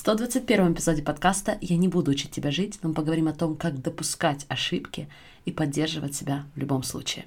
121 эпизоде подкаста «Я не буду учить тебя жить», но мы поговорим о том, как допускать ошибки и поддерживать себя в любом случае.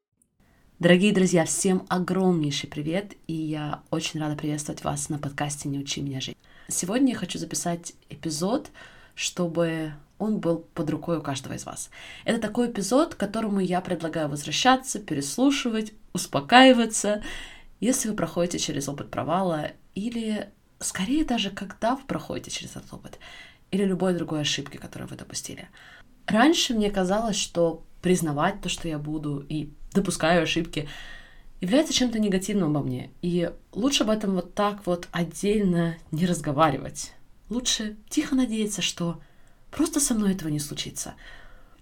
Дорогие друзья, всем огромнейший привет, и я очень рада приветствовать вас на подкасте «Не учи меня жить». Сегодня я хочу записать эпизод, чтобы он был под рукой у каждого из вас. Это такой эпизод, к которому я предлагаю возвращаться, переслушивать, успокаиваться, если вы проходите через опыт провала, или скорее даже когда вы проходите через этот опыт, или любой другой ошибки, которую вы допустили. Раньше мне казалось, что признавать то, что я буду, и допускаю ошибки, является чем-то негативным обо мне. И лучше об этом вот так вот отдельно не разговаривать. Лучше тихо надеяться, что просто со мной этого не случится.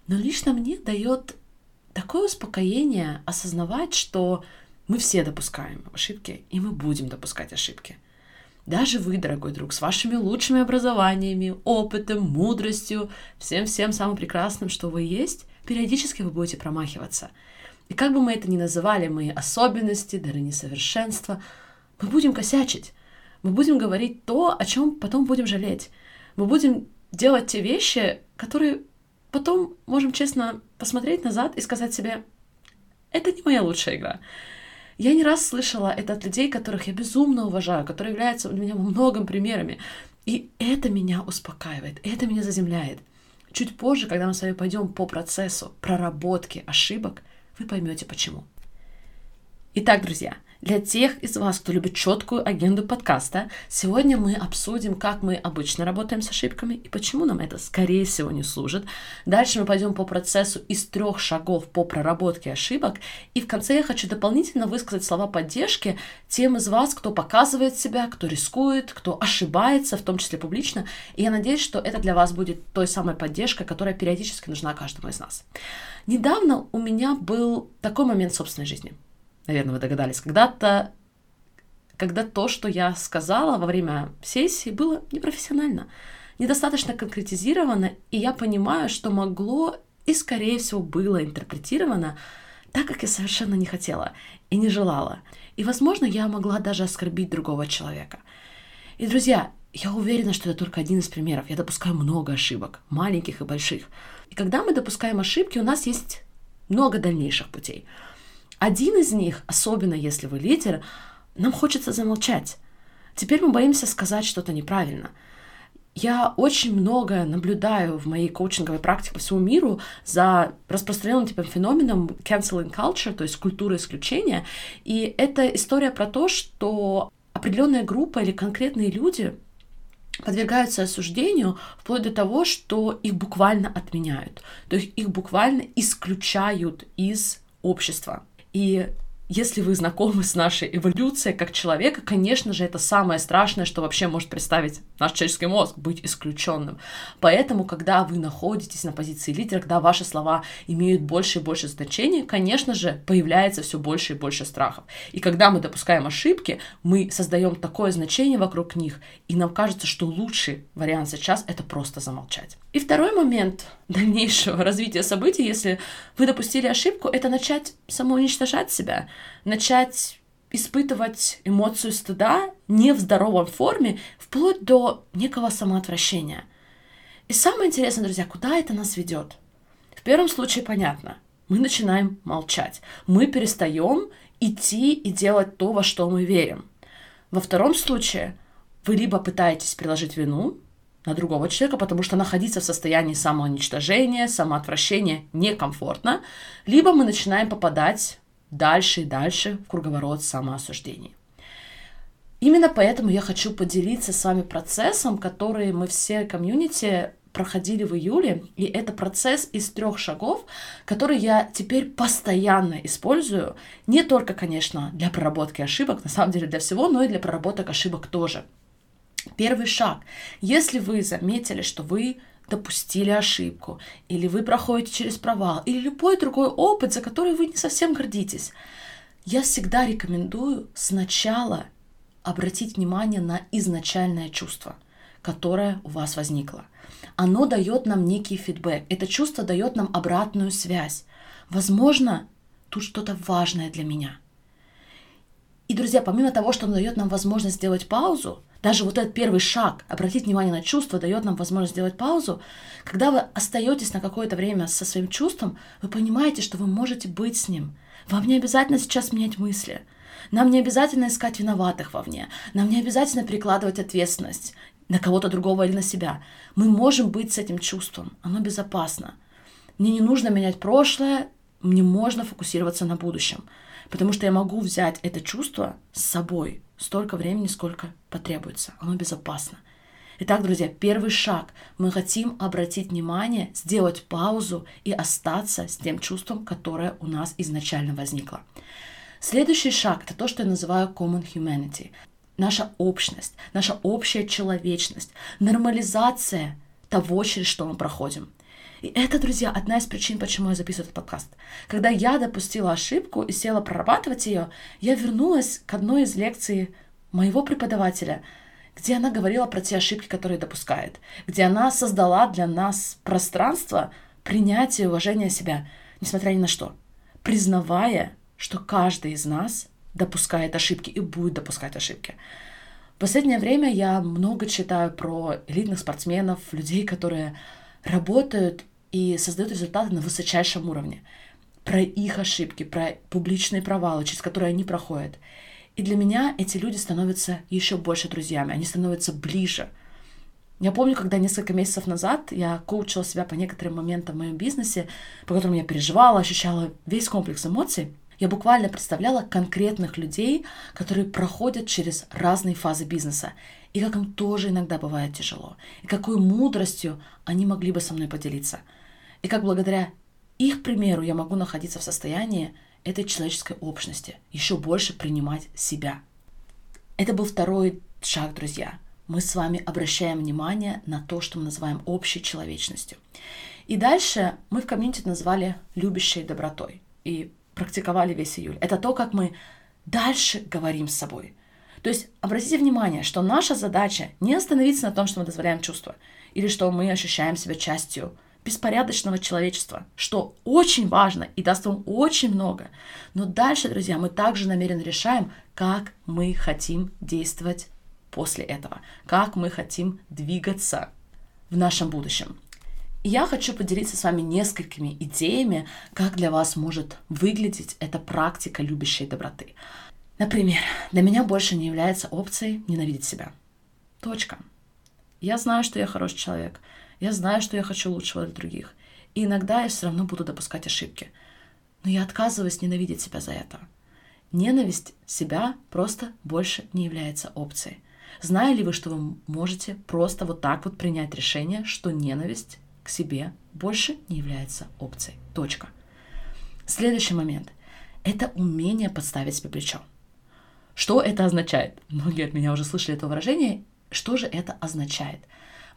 Но лично мне дает такое успокоение осознавать, что мы все допускаем ошибки, и мы будем допускать ошибки. Даже вы, дорогой друг, с вашими лучшими образованиями, опытом, мудростью, всем-всем самым прекрасным, что вы есть, периодически вы будете промахиваться – и как бы мы это ни называли, мои особенности, дары несовершенства, мы будем косячить. Мы будем говорить то, о чем потом будем жалеть. Мы будем делать те вещи, которые потом можем честно посмотреть назад и сказать себе, это не моя лучшая игра. Я не раз слышала это от людей, которых я безумно уважаю, которые являются для меня многим примерами. И это меня успокаивает, это меня заземляет. Чуть позже, когда мы с вами пойдем по процессу проработки ошибок, вы поймете почему. Итак, друзья, для тех из вас, кто любит четкую агенду подкаста, сегодня мы обсудим, как мы обычно работаем с ошибками и почему нам это, скорее всего, не служит. Дальше мы пойдем по процессу из трех шагов по проработке ошибок. И в конце я хочу дополнительно высказать слова поддержки тем из вас, кто показывает себя, кто рискует, кто ошибается, в том числе публично. И я надеюсь, что это для вас будет той самой поддержкой, которая периодически нужна каждому из нас. Недавно у меня был такой момент в собственной жизни. Наверное, вы догадались. Когда-то, когда то, что я сказала во время сессии, было непрофессионально, недостаточно конкретизировано, и я понимаю, что могло и, скорее всего, было интерпретировано так, как я совершенно не хотела и не желала. И, возможно, я могла даже оскорбить другого человека. И, друзья, я уверена, что это только один из примеров. Я допускаю много ошибок, маленьких и больших. И когда мы допускаем ошибки, у нас есть много дальнейших путей. Один из них, особенно если вы лидер, нам хочется замолчать. Теперь мы боимся сказать что-то неправильно. Я очень много наблюдаю в моей коучинговой практике по всему миру за распространенным типом феноменом canceling culture, то есть культура исключения. И это история про то, что определенная группа или конкретные люди подвергаются осуждению вплоть до того, что их буквально отменяют. То есть их буквально исключают из общества. И если вы знакомы с нашей эволюцией как человека, конечно же, это самое страшное, что вообще может представить наш человеческий мозг, быть исключенным. Поэтому, когда вы находитесь на позиции лидера, когда ваши слова имеют больше и больше значения, конечно же, появляется все больше и больше страхов. И когда мы допускаем ошибки, мы создаем такое значение вокруг них, и нам кажется, что лучший вариант сейчас — это просто замолчать. И второй момент дальнейшего развития событий, если вы допустили ошибку, это начать самоуничтожать себя, начать испытывать эмоцию стыда не в здоровом форме, вплоть до некого самоотвращения. И самое интересное, друзья, куда это нас ведет? В первом случае понятно. Мы начинаем молчать. Мы перестаем идти и делать то, во что мы верим. Во втором случае вы либо пытаетесь приложить вину, на другого человека, потому что находиться в состоянии самоуничтожения, самоотвращения некомфортно, либо мы начинаем попадать дальше и дальше в круговорот самоосуждения. Именно поэтому я хочу поделиться с вами процессом, который мы все комьюнити проходили в июле, и это процесс из трех шагов, который я теперь постоянно использую, не только, конечно, для проработки ошибок, на самом деле для всего, но и для проработок ошибок тоже. Первый шаг. Если вы заметили, что вы допустили ошибку, или вы проходите через провал, или любой другой опыт, за который вы не совсем гордитесь, я всегда рекомендую сначала обратить внимание на изначальное чувство, которое у вас возникло. Оно дает нам некий фидбэк. Это чувство дает нам обратную связь. Возможно, тут что-то важное для меня. И, друзья, помимо того, что оно дает нам возможность сделать паузу, даже вот этот первый шаг, обратить внимание на чувство, дает нам возможность сделать паузу. Когда вы остаетесь на какое-то время со своим чувством, вы понимаете, что вы можете быть с ним. Вам не обязательно сейчас менять мысли. Нам не обязательно искать виноватых вовне. Нам не обязательно перекладывать ответственность на кого-то другого или на себя. Мы можем быть с этим чувством. Оно безопасно. Мне не нужно менять прошлое, мне можно фокусироваться на будущем. Потому что я могу взять это чувство с собой столько времени, сколько потребуется. Оно безопасно. Итак, друзья, первый шаг. Мы хотим обратить внимание, сделать паузу и остаться с тем чувством, которое у нас изначально возникло. Следующий шаг – это то, что я называю common humanity. Наша общность, наша общая человечность, нормализация того, через что мы проходим. И это, друзья, одна из причин, почему я записываю этот подкаст. Когда я допустила ошибку и села прорабатывать ее, я вернулась к одной из лекций моего преподавателя, где она говорила про те ошибки, которые допускает, где она создала для нас пространство принятия и уважения себя, несмотря ни на что, признавая, что каждый из нас допускает ошибки и будет допускать ошибки. В последнее время я много читаю про элитных спортсменов, людей, которые работают и создают результаты на высочайшем уровне. Про их ошибки, про публичные провалы, через которые они проходят. И для меня эти люди становятся еще больше друзьями, они становятся ближе. Я помню, когда несколько месяцев назад я коучила себя по некоторым моментам в моем бизнесе, по которым я переживала, ощущала весь комплекс эмоций. Я буквально представляла конкретных людей, которые проходят через разные фазы бизнеса, и как им тоже иногда бывает тяжело, и какой мудростью они могли бы со мной поделиться. И как благодаря их примеру я могу находиться в состоянии этой человеческой общности, еще больше принимать себя. Это был второй шаг, друзья. Мы с вами обращаем внимание на то, что мы называем общей человечностью. И дальше мы в комьюнити назвали любящей добротой. И практиковали весь июль. Это то, как мы дальше говорим с собой. То есть обратите внимание, что наша задача не остановиться на том, что мы дозволяем чувства, или что мы ощущаем себя частью беспорядочного человечества, что очень важно и даст вам очень много. Но дальше, друзья, мы также намеренно решаем, как мы хотим действовать после этого, как мы хотим двигаться в нашем будущем. И я хочу поделиться с вами несколькими идеями, как для вас может выглядеть эта практика любящей доброты. Например, для меня больше не является опцией ненавидеть себя. Точка. Я знаю, что я хороший человек. Я знаю, что я хочу лучшего для других. И иногда я все равно буду допускать ошибки. Но я отказываюсь ненавидеть себя за это. Ненависть себя просто больше не является опцией. Знали ли вы, что вы можете просто вот так вот принять решение, что ненависть к себе больше не является опцией. Точка. Следующий момент – это умение подставить себе плечо. Что это означает? Многие от меня уже слышали это выражение. Что же это означает?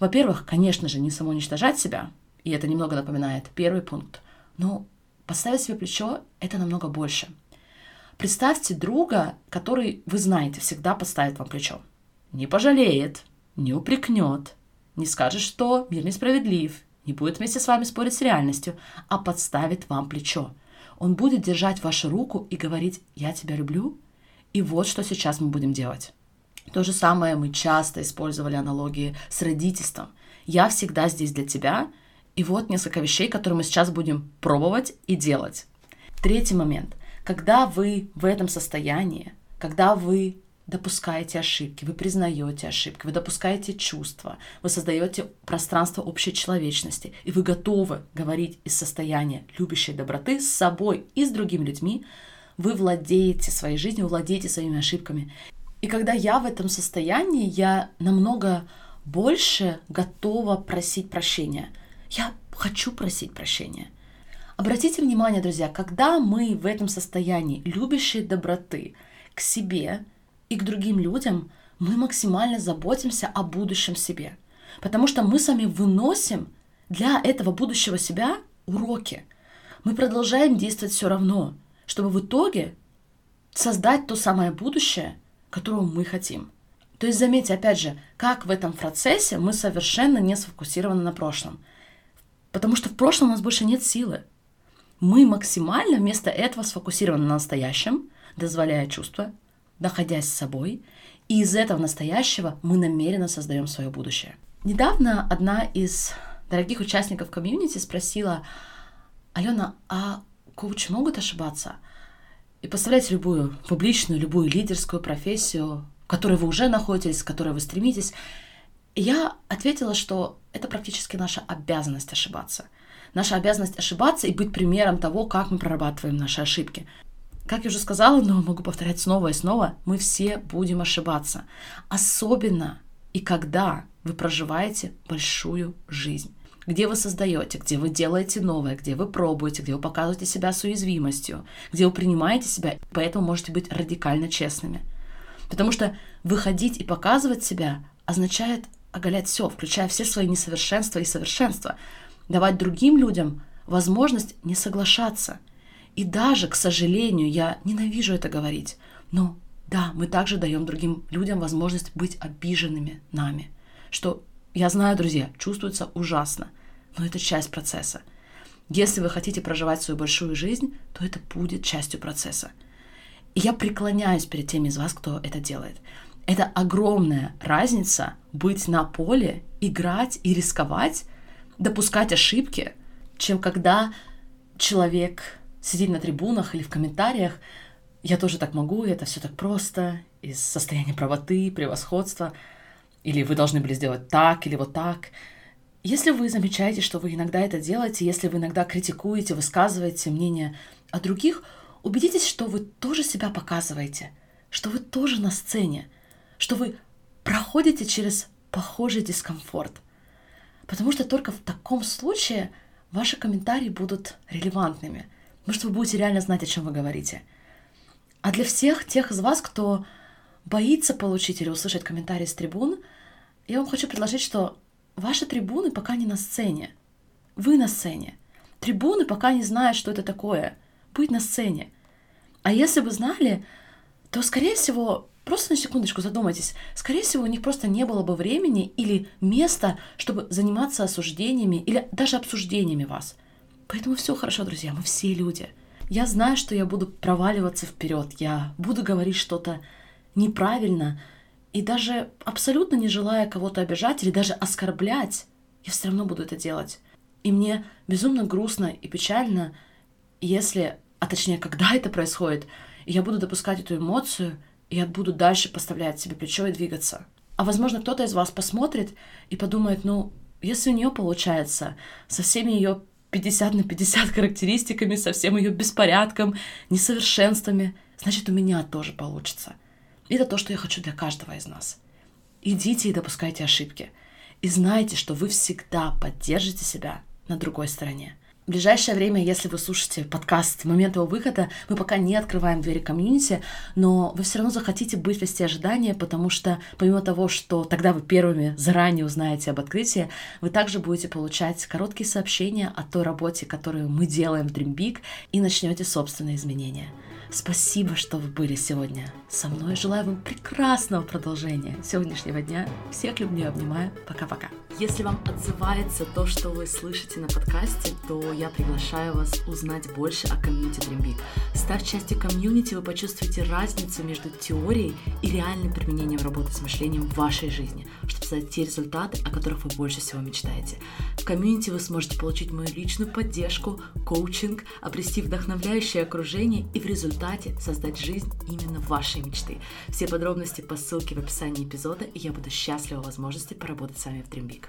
Во-первых, конечно же, не самоуничтожать себя, и это немного напоминает первый пункт, но подставить себе плечо – это намного больше. Представьте друга, который, вы знаете, всегда подставит вам плечо. Не пожалеет, не упрекнет, не скажет, что мир несправедлив, не будет вместе с вами спорить с реальностью, а подставит вам плечо. Он будет держать вашу руку и говорить «я тебя люблю», и вот что сейчас мы будем делать. То же самое мы часто использовали аналогии с родительством. Я всегда здесь для тебя, и вот несколько вещей, которые мы сейчас будем пробовать и делать. Третий момент. Когда вы в этом состоянии, когда вы допускаете ошибки, вы признаете ошибки, вы допускаете чувства, вы создаете пространство общей человечности, и вы готовы говорить из состояния любящей доброты с собой и с другими людьми, вы владеете своей жизнью, владеете своими ошибками. И когда я в этом состоянии, я намного больше готова просить прощения. Я хочу просить прощения. Обратите внимание, друзья, когда мы в этом состоянии любящей доброты к себе и к другим людям, мы максимально заботимся о будущем себе. Потому что мы сами выносим для этого будущего себя уроки. Мы продолжаем действовать все равно, чтобы в итоге создать то самое будущее, которого мы хотим. То есть заметьте, опять же, как в этом процессе мы совершенно не сфокусированы на прошлом. Потому что в прошлом у нас больше нет силы. Мы максимально вместо этого сфокусированы на настоящем, дозволяя чувства, находясь с собой, и из этого настоящего мы намеренно создаем свое будущее. Недавно одна из дорогих участников комьюнити спросила, Алена, а коучи могут ошибаться? И представляете любую публичную, любую лидерскую профессию, в которой вы уже находитесь, в которой вы стремитесь. Я ответила, что это практически наша обязанность ошибаться. Наша обязанность ошибаться и быть примером того, как мы прорабатываем наши ошибки. Как я уже сказала, но могу повторять снова и снова, мы все будем ошибаться. Особенно и когда вы проживаете большую жизнь где вы создаете, где вы делаете новое, где вы пробуете, где вы показываете себя с уязвимостью, где вы принимаете себя, поэтому можете быть радикально честными. Потому что выходить и показывать себя означает оголять все, включая все свои несовершенства и совершенства, давать другим людям возможность не соглашаться – и даже, к сожалению, я ненавижу это говорить, но да, мы также даем другим людям возможность быть обиженными нами. Что, я знаю, друзья, чувствуется ужасно, но это часть процесса. Если вы хотите проживать свою большую жизнь, то это будет частью процесса. И я преклоняюсь перед теми из вас, кто это делает. Это огромная разница быть на поле, играть и рисковать, допускать ошибки, чем когда человек сидеть на трибунах или в комментариях. Я тоже так могу, это все так просто, из состояния правоты, превосходства. Или вы должны были сделать так, или вот так. Если вы замечаете, что вы иногда это делаете, если вы иногда критикуете, высказываете мнение о других, убедитесь, что вы тоже себя показываете, что вы тоже на сцене, что вы проходите через похожий дискомфорт. Потому что только в таком случае ваши комментарии будут релевантными – Потому что вы будете реально знать, о чем вы говорите. А для всех тех из вас, кто боится получить или услышать комментарии с трибун, я вам хочу предложить, что ваши трибуны пока не на сцене. Вы на сцене. Трибуны пока не знают, что это такое. Быть на сцене. А если бы знали, то, скорее всего, просто на секундочку задумайтесь, скорее всего, у них просто не было бы времени или места, чтобы заниматься осуждениями или даже обсуждениями вас. Поэтому все хорошо, друзья, мы все люди. Я знаю, что я буду проваливаться вперед, я буду говорить что-то неправильно, и даже абсолютно не желая кого-то обижать или даже оскорблять, я все равно буду это делать. И мне безумно грустно и печально, если, а точнее, когда это происходит, я буду допускать эту эмоцию, и я буду дальше поставлять себе плечо и двигаться. А возможно, кто-то из вас посмотрит и подумает, ну, если у нее получается со всеми ее 50 на 50 характеристиками, со всем ее беспорядком, несовершенствами, значит, у меня тоже получится. Это то, что я хочу для каждого из нас. Идите и допускайте ошибки. И знайте, что вы всегда поддержите себя на другой стороне. В ближайшее время, если вы слушаете подкаст момент его выхода, мы пока не открываем двери комьюнити, но вы все равно захотите быть в листе ожидания, потому что помимо того, что тогда вы первыми заранее узнаете об открытии, вы также будете получать короткие сообщения о той работе, которую мы делаем в Dream Big, и начнете собственные изменения. Спасибо, что вы были сегодня со мной. Желаю вам прекрасного продолжения сегодняшнего дня. Всех люблю и обнимаю. Пока-пока. Если вам отзывается то, что вы слышите на подкасте, то я приглашаю вас узнать больше о комьюнити Dream Big. Став частью комьюнити, вы почувствуете разницу между теорией и реальным применением работы с мышлением в вашей жизни, чтобы создать те результаты, о которых вы больше всего мечтаете. В комьюнити вы сможете получить мою личную поддержку, коучинг, обрести вдохновляющее окружение и в результате создать жизнь именно вашей мечты. Все подробности по ссылке в описании эпизода, и я буду счастлива возможности поработать с вами в Dream Big.